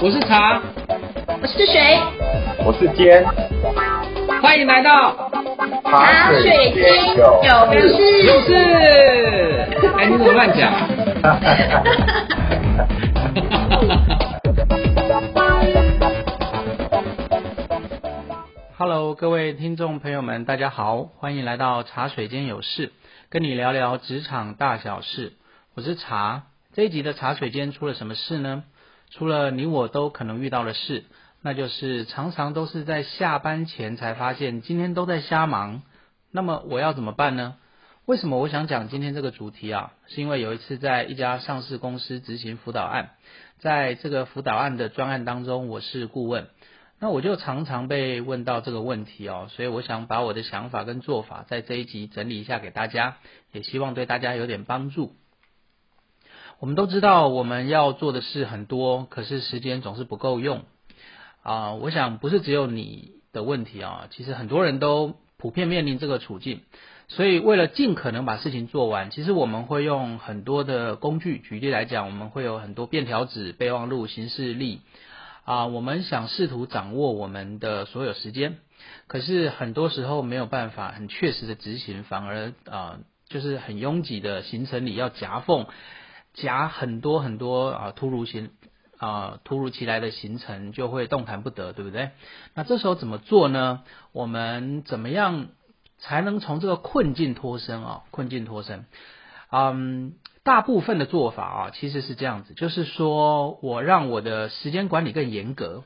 我是茶，我是水，我是尖，欢迎来到茶水间有有事。事。哎，你怎么乱讲？Hello，各位听众朋友们，大家好，欢迎来到茶水间有事，跟你聊聊职场大小事。我是茶，这一集的茶水间出了什么事呢？除了你我都可能遇到的事，那就是常常都是在下班前才发现今天都在瞎忙。那么我要怎么办呢？为什么我想讲今天这个主题啊？是因为有一次在一家上市公司执行辅导案，在这个辅导案的专案当中，我是顾问。那我就常常被问到这个问题哦，所以我想把我的想法跟做法在这一集整理一下给大家，也希望对大家有点帮助。我们都知道我们要做的事很多，可是时间总是不够用啊、我想不是只有你的问题啊，其实很多人都普遍面临这个处境。所以为了尽可能把事情做完，其实我们会用很多的工具。举例来讲，我们会有很多便条纸、备忘录、行事历。啊，我们想试图掌握我们的所有时间，可是很多时候没有办法很确实的执行，反而啊，就是很拥挤的行程里要夹缝，夹很多很多啊突如行啊突如其来的行程，就会动弹不得，对不对？那这时候怎么做呢？我们怎么样才能从这个困境脱身啊？困境脱身，嗯。大部分的做法啊，其实是这样子，就是说我让我的时间管理更严格，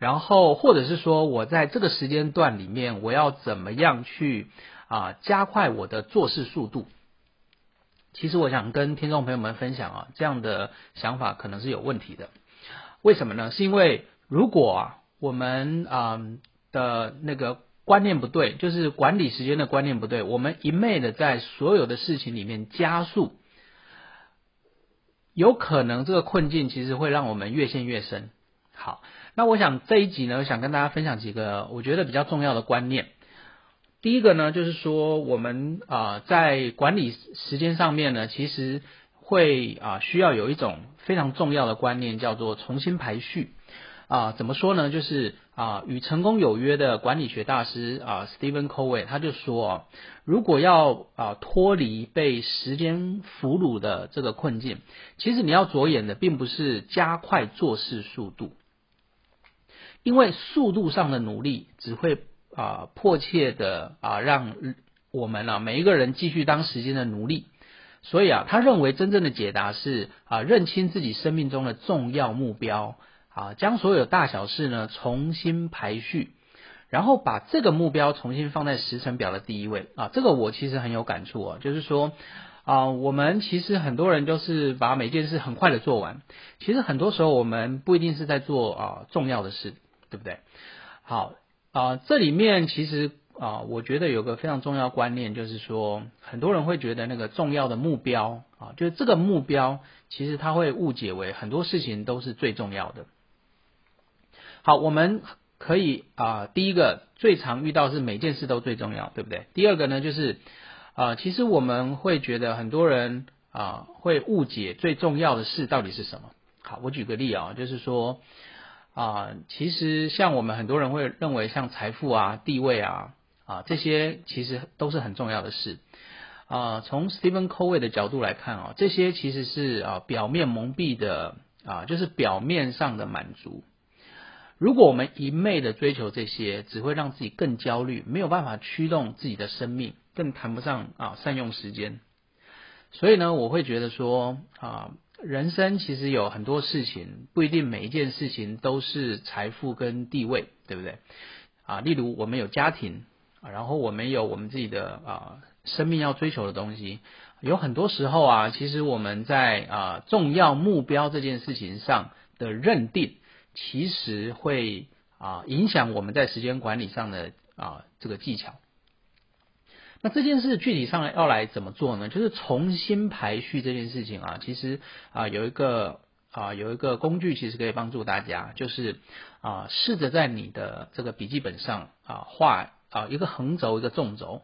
然后或者是说我在这个时间段里面，我要怎么样去啊加快我的做事速度。其实我想跟听众朋友们分享啊，这样的想法可能是有问题的。为什么呢？是因为如果啊我们啊、的那个观念不对，就是管理时间的观念不对，我们一昧的在所有的事情里面加速。有可能这个困境其实会让我们越陷越深。好，那我想这一集呢，想跟大家分享几个我觉得比较重要的观念。第一个呢，就是说我们啊、在管理时间上面呢，其实会啊、需要有一种非常重要的观念，叫做重新排序。啊，怎么说呢？就是啊，与成功有约的管理学大师啊，Stephen Covey 他就说啊，如果要啊脱离被时间俘虏的这个困境，其实你要着眼的并不是加快做事速度，因为速度上的努力只会啊迫切的啊让我们啊每一个人继续当时间的奴隶。所以啊，他认为真正的解答是啊认清自己生命中的重要目标。啊，将所有大小事呢重新排序，然后把这个目标重新放在时程表的第一位啊。这个我其实很有感触啊，就是说啊，我们其实很多人都是把每件事很快的做完，其实很多时候我们不一定是在做啊重要的事，对不对？好啊，这里面其实啊，我觉得有个非常重要观念，就是说很多人会觉得那个重要的目标啊，就是这个目标，其实他会误解为很多事情都是最重要的。好，我们可以啊、第一个最常遇到是每件事都最重要，对不对？第二个呢，就是啊、其实我们会觉得很多人啊、会误解最重要的事到底是什么。好，我举个例啊，就是说啊、其实像我们很多人会认为像财富啊、地位啊啊这些其实都是很重要的事。啊，从 Stephen Covey 的角度来看啊，这些其实是啊表面蒙蔽的啊，就是表面上的满足。如果我们一昧的追求这些，只会让自己更焦虑，没有办法驱动自己的生命，更谈不上啊善用时间。所以呢，我会觉得说啊，人生其实有很多事情，不一定每一件事情都是财富跟地位，对不对？啊，例如我们有家庭，啊然后我们有我们自己的啊生命要追求的东西。有很多时候啊，其实我们在啊重要目标这件事情上的认定。其实会啊影响我们在时间管理上的啊这个技巧。那这件事具体上要来怎么做呢？就是重新排序这件事情啊，其实啊有一个啊有一个工具，其实可以帮助大家，就是啊试着在你的这个笔记本上啊画啊一个横轴一个纵轴。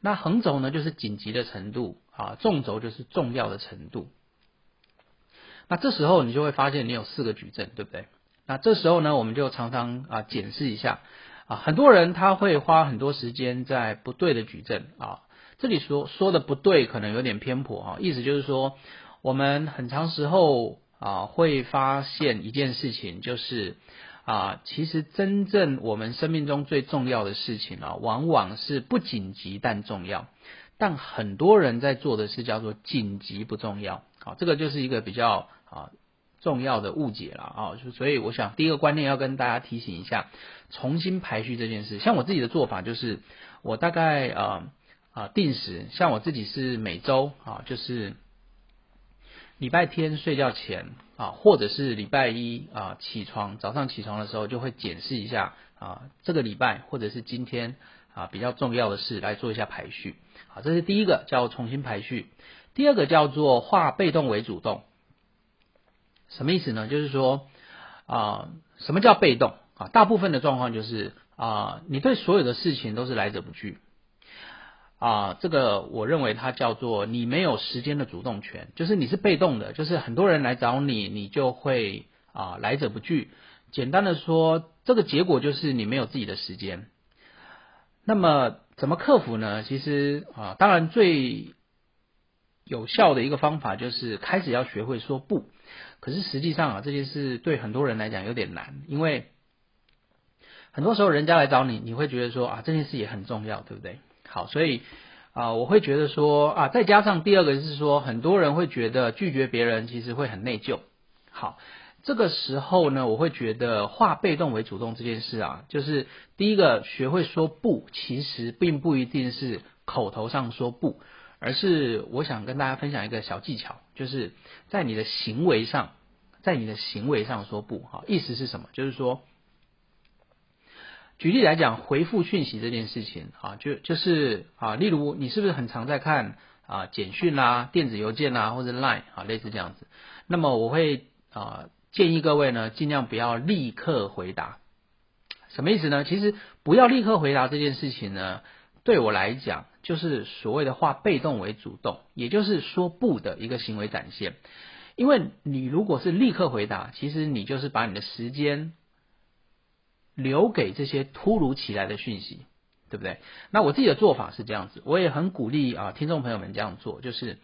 那横轴呢就是紧急的程度啊，纵轴就是重要的程度。那这时候你就会发现你有四个矩阵，对不对？那这时候呢，我们就常常啊检视一下啊，很多人他会花很多时间在不对的矩阵啊，这里说说的不对，可能有点偏颇啊，意思就是说，我们很长时候啊会发现一件事情，就是啊，其实真正我们生命中最重要的事情啊，往往是不紧急但重要，但很多人在做的是叫做紧急不重要，好，这个就是一个比较啊。重要的误解了啊，所以我想第一个观念要跟大家提醒一下，重新排序这件事。像我自己的做法就是，我大概啊啊定时，像我自己是每周啊，就是礼拜天睡觉前啊，或者是礼拜一啊起床早上起床的时候，就会检视一下啊这个礼拜或者是今天啊比较重要的事来做一下排序。好，这是第一个叫重新排序，第二个叫做化被动为主动。什么意思呢？就是说啊，什么叫被动啊？大部分的状况就是啊，你对所有的事情都是来者不拒啊。这个我认为它叫做你没有时间的主动权，就是你是被动的，就是很多人来找你，你就会啊来者不拒。简单的说，这个结果就是你没有自己的时间。那么怎么克服呢？其实啊，当然最有效的一个方法就是开始要学会说不。可是实际上啊，这件事对很多人来讲有点难，因为很多时候人家来找你，你会觉得说啊，这件事也很重要，对不对？好，所以啊，我会觉得说啊，再加上第二个是说，很多人会觉得拒绝别人其实会很内疚。好，这个时候呢，我会觉得化被动为主动这件事啊，就是第一个学会说不，其实并不一定是口头上说不。而是我想跟大家分享一个小技巧，就是在你的行为上，在你的行为上说不，哈，意思是什么？就是说，举例来讲，回复讯息这件事情，啊，就就是啊，例如你是不是很常在看啊简讯啦、电子邮件啦或者 Line 啊，类似这样子。那么我会啊建议各位呢，尽量不要立刻回答。什么意思呢？其实不要立刻回答这件事情呢。对我来讲，就是所谓的化被动为主动，也就是说不的一个行为展现。因为你如果是立刻回答，其实你就是把你的时间留给这些突如其来的讯息，对不对？那我自己的做法是这样子，我也很鼓励啊，听众朋友们这样做，就是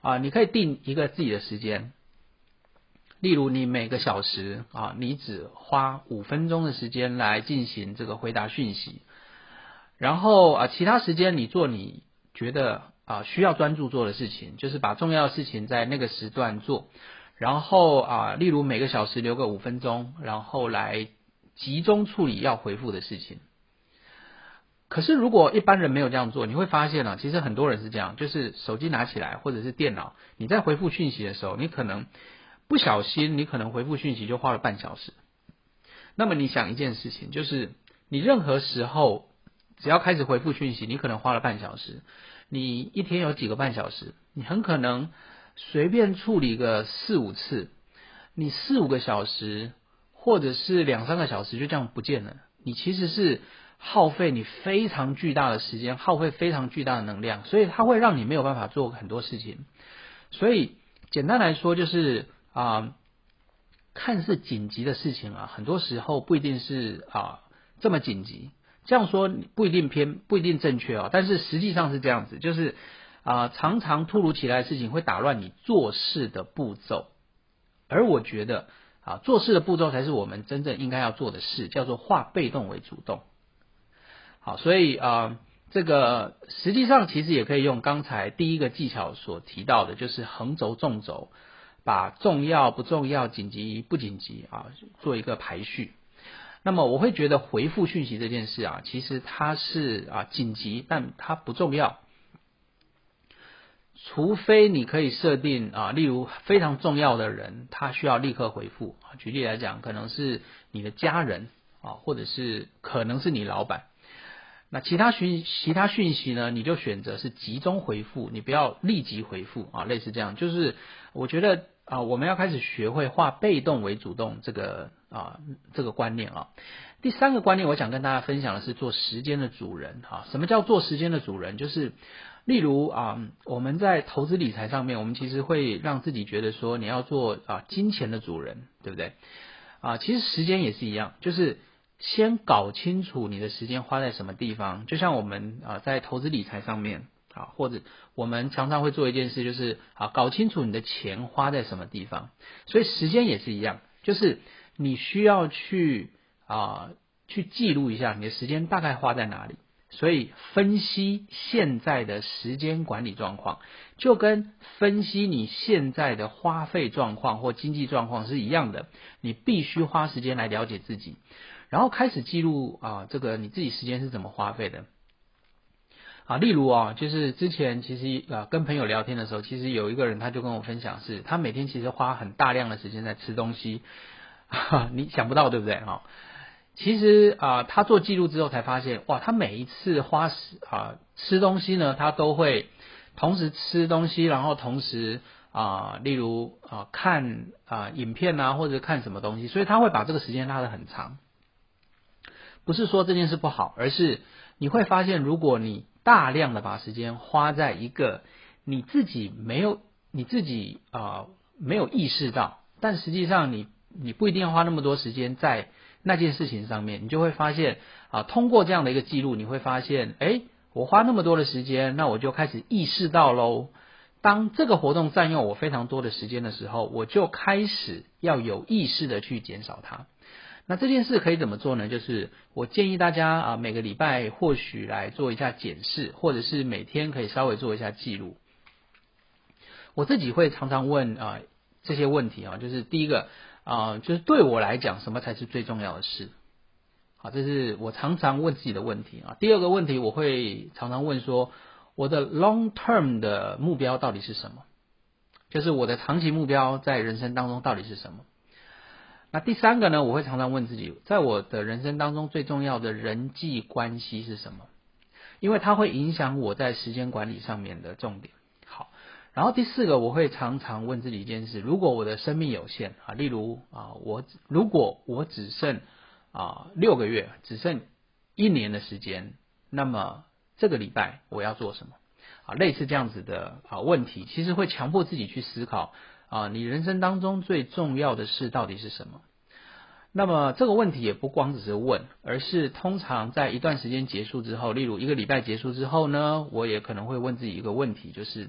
啊，你可以定一个自己的时间，例如你每个小时啊，你只花五分钟的时间来进行这个回答讯息。然后啊，其他时间你做你觉得啊需要专注做的事情，就是把重要的事情在那个时段做。然后啊，例如每个小时留个五分钟，然后来集中处理要回复的事情。可是如果一般人没有这样做，你会发现啊，其实很多人是这样，就是手机拿起来或者是电脑，你在回复讯息的时候，你可能不小心，你可能回复讯息就花了半小时。那么你想一件事情，就是你任何时候。只要开始回复讯息，你可能花了半小时。你一天有几个半小时？你很可能随便处理个四五次，你四五个小时或者是两三个小时就这样不见了。你其实是耗费你非常巨大的时间，耗费非常巨大的能量，所以它会让你没有办法做很多事情。所以简单来说，就是啊，看似紧急的事情啊，很多时候不一定是啊这么紧急。这样说不一定偏不一定正确哦，但是实际上是这样子，就是啊，常常突如其来的事情会打乱你做事的步骤，而我觉得啊，做事的步骤才是我们真正应该要做的事，叫做化被动为主动。好，所以啊，这个实际上其实也可以用刚才第一个技巧所提到的，就是横轴纵轴，把重要不重要、紧急不紧急啊，做一个排序。那么我会觉得回复讯息这件事啊，其实它是啊紧急，但它不重要。除非你可以设定啊，例如非常重要的人，他需要立刻回复啊。举例来讲，可能是你的家人啊，或者是可能是你老板。那其他讯其他讯息呢，你就选择是集中回复，你不要立即回复啊。类似这样，就是我觉得。啊，我们要开始学会化被动为主动这个啊这个观念啊。第三个观念，我想跟大家分享的是做时间的主人啊。什么叫做时间的主人？就是例如啊，我们在投资理财上面，我们其实会让自己觉得说，你要做啊金钱的主人，对不对？啊，其实时间也是一样，就是先搞清楚你的时间花在什么地方。就像我们啊在投资理财上面啊，或者我们常常会做一件事，就是啊搞清楚你的钱花在什么地方。所以时间也是一样，就是你需要去啊去记录一下你的时间大概花在哪里。所以分析现在的时间管理状况，就跟分析你现在的花费状况或经济状况是一样的。你必须花时间来了解自己，然后开始记录啊，这个你自己时间是怎么花费的。啊，例如啊，就是之前其实啊跟朋友聊天的时候，其实有一个人他就跟我分享，是他每天其实花很大量的时间在吃东西，你想不到对不对啊？其实啊，他做记录之后才发现，哇，他每一次花时啊吃东西呢，他都会同时吃东西，然后同时啊，例如啊看啊影片啊或者看什么东西，所以他会把这个时间拉得很长。不是说这件事不好，而是你会发现，如果你大量的把时间花在一个你自己没有你自己啊没有意识到，但实际上你你不一定要花那么多时间在。那件事情上面，你就会发现啊，通过这样的一个记录，你会发现，哎，我花那么多的时间，那我就开始意识到喽。当这个活动占用我非常多的时间的时候，我就开始要有意识的去减少它。那这件事可以怎么做呢？就是我建议大家啊，每个礼拜或许来做一下检视，或者是每天可以稍微做一下记录。我自己会常常问啊这些问题啊，就是第一个。啊，就是对我来讲，什么才是最重要的事？好，这是我常常问自己的问题啊。第二个问题，我会常常问说，我的 long term 的目标到底是什么？就是我的长期目标在人生当中到底是什么？那第三个呢，我会常常问自己，在我的人生当中最重要的人际关系是什么？因为它会影响我在时间管理上面的重点。好然后第四个，我会常常问自己一件事：如果我的生命有限啊，例如啊，我如果我只剩啊六个月，只剩一年的时间，那么这个礼拜我要做什么？啊，类似这样子的啊问题，其实会强迫自己去思考啊，你人生当中最重要的事到底是什么？那么这个问题也不光只是问，而是通常在一段时间结束之后，例如一个礼拜结束之后呢，我也可能会问自己一个问题，就是。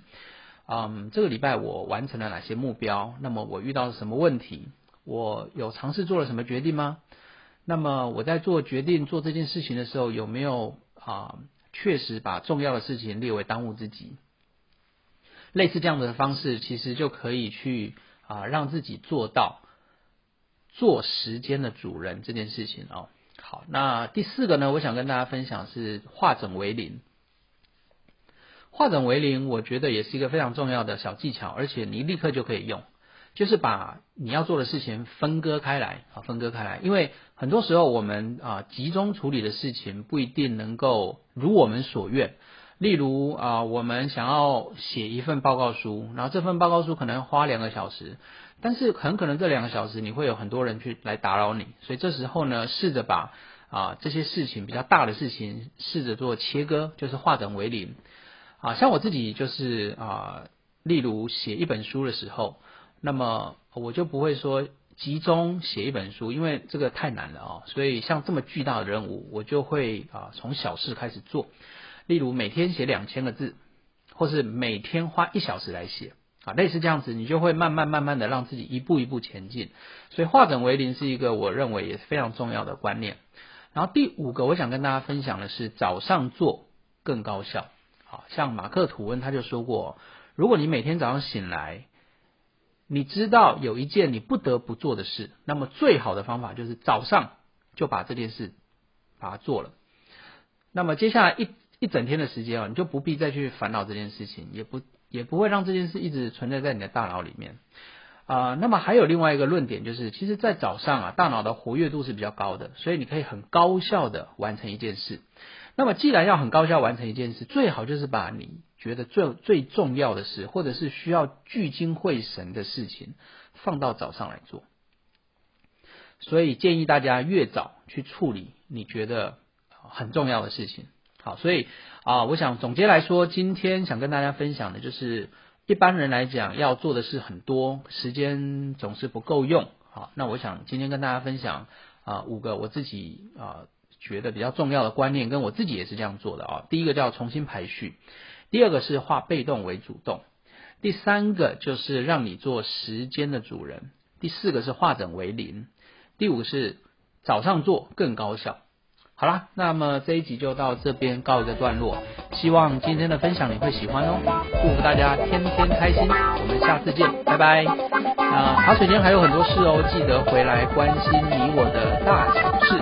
嗯，这个礼拜我完成了哪些目标？那么我遇到了什么问题？我有尝试做了什么决定吗？那么我在做决定做这件事情的时候，有没有啊确实把重要的事情列为当务之急？类似这样的方式，其实就可以去啊让自己做到做时间的主人这件事情哦。好，那第四个呢，我想跟大家分享是化整为零。化整为零，我觉得也是一个非常重要的小技巧，而且你立刻就可以用，就是把你要做的事情分割开来啊，分割开来。因为很多时候我们啊集中处理的事情不一定能够如我们所愿。例如啊，我们想要写一份报告书，然后这份报告书可能花两个小时，但是很可能这两个小时你会有很多人去来打扰你，所以这时候呢，试着把啊这些事情比较大的事情试着做切割，就是化整为零。啊，像我自己就是啊，例如写一本书的时候，那么我就不会说集中写一本书，因为这个太难了啊。所以像这么巨大的任务，我就会啊从小事开始做。例如每天写两千个字，或是每天花一小时来写啊，类似这样子，你就会慢慢慢慢的让自己一步一步前进。所以化整为零是一个我认为也是非常重要的观念。然后第五个，我想跟大家分享的是早上做更高效。好像马克吐温他就说过，如果你每天早上醒来，你知道有一件你不得不做的事，那么最好的方法就是早上就把这件事把它做了。那么接下来一一整天的时间啊，你就不必再去烦恼这件事情，也不也不会让这件事一直存在在你的大脑里面啊。那么还有另外一个论点就是，其实，在早上啊，大脑的活跃度是比较高的，所以你可以很高效的完成一件事。那么，既然要很高效完成一件事，最好就是把你觉得最最重要的事，或者是需要聚精会神的事情，放到早上来做。所以建议大家越早去处理你觉得很重要的事情。好，所以啊，我想总结来说，今天想跟大家分享的就是，一般人来讲要做的事很多，时间总是不够用好，那我想今天跟大家分享啊五个我自己啊觉得比较重要的观念，跟我自己也是这样做的啊。第一个叫重新排序，第二个是化被动为主动，第三个就是让你做时间的主人，第四个是化整为零，第五个是早上做更高效。好啦，那么这一集就到这边告一个段落，希望今天的分享你会喜欢哦，祝福大家天天开心，我们下次见，拜拜。啊，茶水间还有很多事哦，记得回来关心你我的大小事。